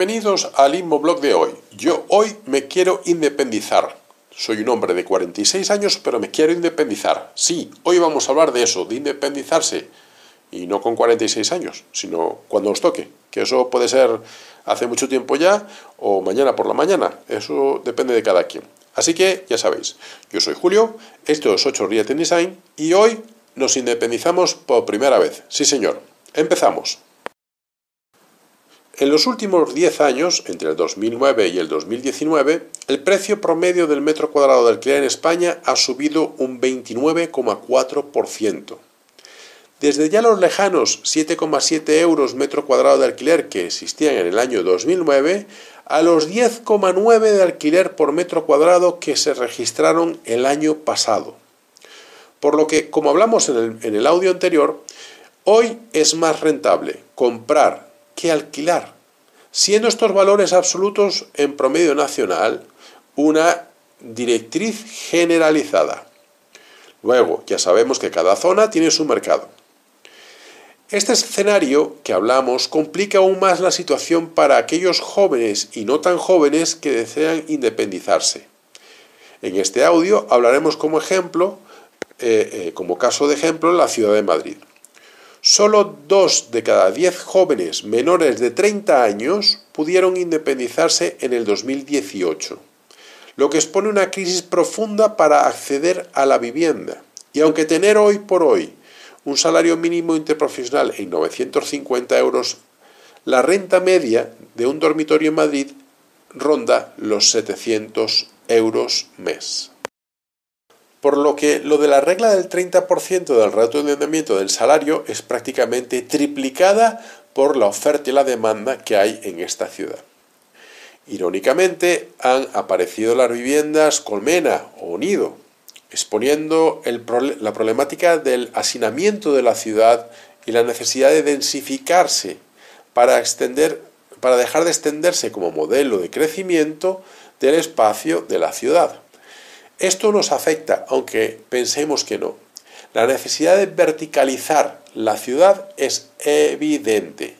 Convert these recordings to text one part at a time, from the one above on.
Bienvenidos al Inmoblog de hoy. Yo hoy me quiero independizar. Soy un hombre de 46 años, pero me quiero independizar. Sí, hoy vamos a hablar de eso, de independizarse. Y no con 46 años, sino cuando os toque. Que eso puede ser hace mucho tiempo ya o mañana por la mañana. Eso depende de cada quien. Así que ya sabéis, yo soy Julio, esto es 8 Real Design y hoy nos independizamos por primera vez. Sí, señor. Empezamos. En los últimos 10 años, entre el 2009 y el 2019, el precio promedio del metro cuadrado de alquiler en España ha subido un 29,4%. Desde ya los lejanos 7,7 euros metro cuadrado de alquiler que existían en el año 2009, a los 10,9 de alquiler por metro cuadrado que se registraron el año pasado. Por lo que, como hablamos en el, en el audio anterior, hoy es más rentable comprar que alquilar, siendo estos valores absolutos en promedio nacional una directriz generalizada. Luego, ya sabemos que cada zona tiene su mercado. Este escenario que hablamos complica aún más la situación para aquellos jóvenes y no tan jóvenes que desean independizarse. En este audio hablaremos como ejemplo, eh, eh, como caso de ejemplo, la ciudad de Madrid. Solo dos de cada diez jóvenes menores de 30 años pudieron independizarse en el 2018, lo que expone una crisis profunda para acceder a la vivienda. Y aunque tener hoy por hoy un salario mínimo interprofesional en 950 euros, la renta media de un dormitorio en Madrid ronda los 700 euros mes por lo que lo de la regla del 30% del rato de endeudamiento del salario es prácticamente triplicada por la oferta y la demanda que hay en esta ciudad. Irónicamente, han aparecido las viviendas colmena o nido, exponiendo la problemática del hacinamiento de la ciudad y la necesidad de densificarse para, extender, para dejar de extenderse como modelo de crecimiento del espacio de la ciudad. Esto nos afecta, aunque pensemos que no. La necesidad de verticalizar la ciudad es evidente.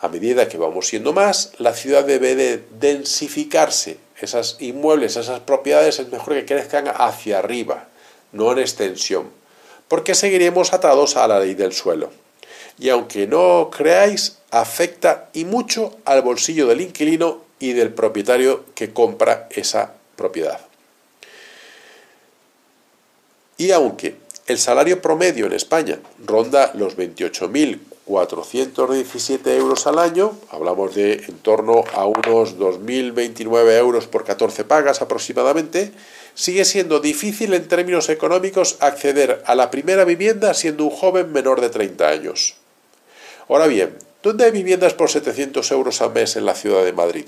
A medida que vamos siendo más, la ciudad debe de densificarse. Esas inmuebles, esas propiedades es mejor que crezcan hacia arriba, no en extensión, porque seguiremos atados a la ley del suelo. Y aunque no creáis, afecta y mucho al bolsillo del inquilino y del propietario que compra esa propiedad. Y aunque el salario promedio en España ronda los 28.417 euros al año, hablamos de en torno a unos 2.029 euros por 14 pagas aproximadamente, sigue siendo difícil en términos económicos acceder a la primera vivienda siendo un joven menor de 30 años. Ahora bien, ¿dónde hay viviendas por 700 euros al mes en la ciudad de Madrid?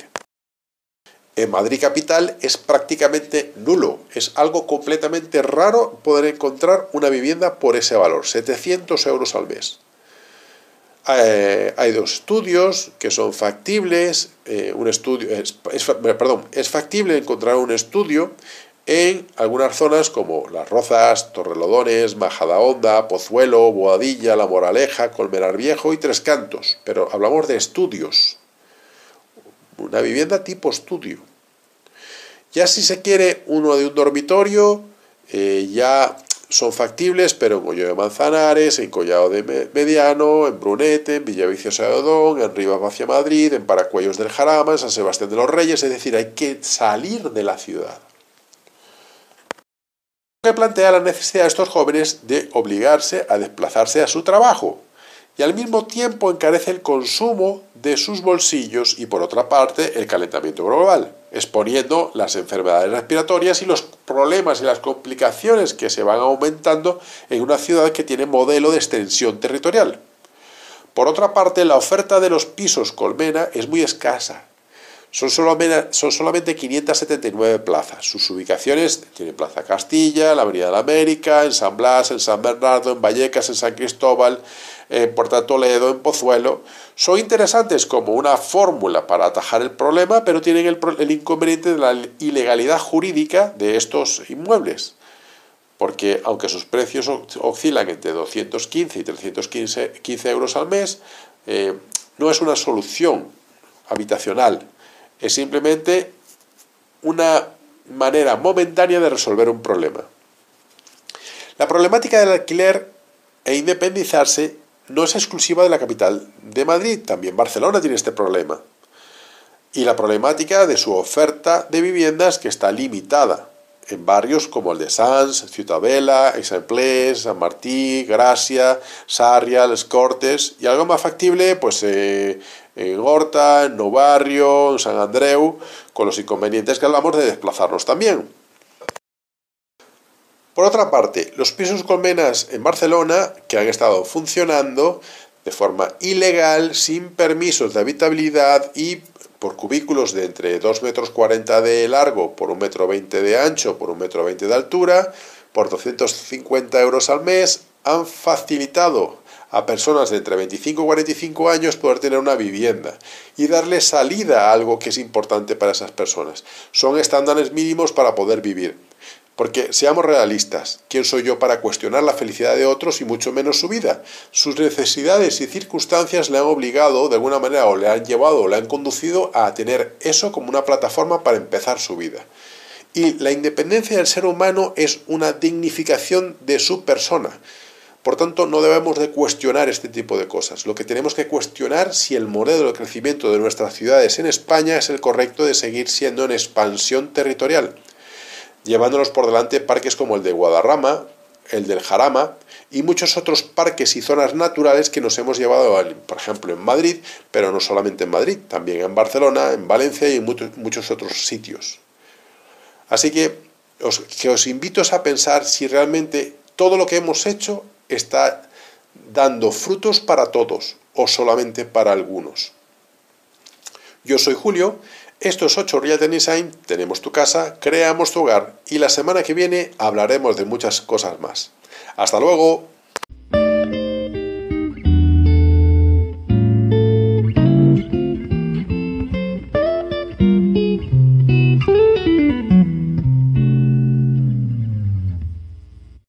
En Madrid Capital es prácticamente nulo. Es algo completamente raro poder encontrar una vivienda por ese valor, 700 euros al mes. Eh, hay dos estudios que son factibles. Eh, un estudio, es, perdón, es factible encontrar un estudio en algunas zonas como Las Rozas, Torrelodones, Majadahonda, Pozuelo, Boadilla, La Moraleja, Colmenar Viejo y Tres Cantos. Pero hablamos de estudios. Una vivienda tipo estudio. Ya si se quiere uno de un dormitorio, eh, ya son factibles, pero en Collado de Manzanares, en Collado de Mediano, en Brunete, en Villaviciosa de Odón, en Rivas hacia Madrid, en Paracuellos del Jarama, en San Sebastián de los Reyes, es decir, hay que salir de la ciudad. Que plantea la necesidad de estos jóvenes de obligarse a desplazarse a su trabajo, y al mismo tiempo encarece el consumo de sus bolsillos y por otra parte el calentamiento global, exponiendo las enfermedades respiratorias y los problemas y las complicaciones que se van aumentando en una ciudad que tiene modelo de extensión territorial. Por otra parte, la oferta de los pisos colmena es muy escasa, son solamente, son solamente 579 plazas. Sus ubicaciones tienen Plaza Castilla, la Avenida de la América, en San Blas, en San Bernardo, en Vallecas, en San Cristóbal, en Puerta Toledo, en Pozuelo. Son interesantes como una fórmula para atajar el problema, pero tienen el, el inconveniente de la ilegalidad jurídica de estos inmuebles porque aunque sus precios oscilan entre 215 y 315 euros al mes, eh, no es una solución habitacional. Es simplemente una manera momentánea de resolver un problema. La problemática del alquiler e independizarse no es exclusiva de la capital de Madrid, también Barcelona tiene este problema. Y la problemática de su oferta de viviendas que está limitada en barrios como el de Sants, Ciutabella, Exemplés, San Martí, Gracia, Sarria, Les Cortes y algo más factible pues eh, en Horta, en No Barrio, en San Andreu, con los inconvenientes que hablamos de desplazarnos también. Por otra parte, los pisos colmenas en Barcelona, que han estado funcionando de forma ilegal, sin permisos de habitabilidad y por cubículos de entre 2,40 metros de largo por 1,20 metro de ancho por 1,20 metro de altura, por 250 euros al mes, han facilitado a personas de entre 25 y 45 años poder tener una vivienda y darle salida a algo que es importante para esas personas. Son estándares mínimos para poder vivir. Porque seamos realistas, ¿quién soy yo para cuestionar la felicidad de otros y mucho menos su vida? Sus necesidades y circunstancias le han obligado de alguna manera o le han llevado o le han conducido a tener eso como una plataforma para empezar su vida. Y la independencia del ser humano es una dignificación de su persona. Por tanto, no debemos de cuestionar este tipo de cosas. Lo que tenemos que cuestionar si el modelo de crecimiento de nuestras ciudades en España es el correcto de seguir siendo en expansión territorial llevándonos por delante parques como el de Guadarrama, el del Jarama y muchos otros parques y zonas naturales que nos hemos llevado, por ejemplo, en Madrid, pero no solamente en Madrid, también en Barcelona, en Valencia y en muchos otros sitios. Así que os, que os invito a pensar si realmente todo lo que hemos hecho está dando frutos para todos o solamente para algunos. Yo soy Julio estos 8 Real Design, tenemos tu casa, creamos tu hogar y la semana que viene hablaremos de muchas cosas más. Hasta luego.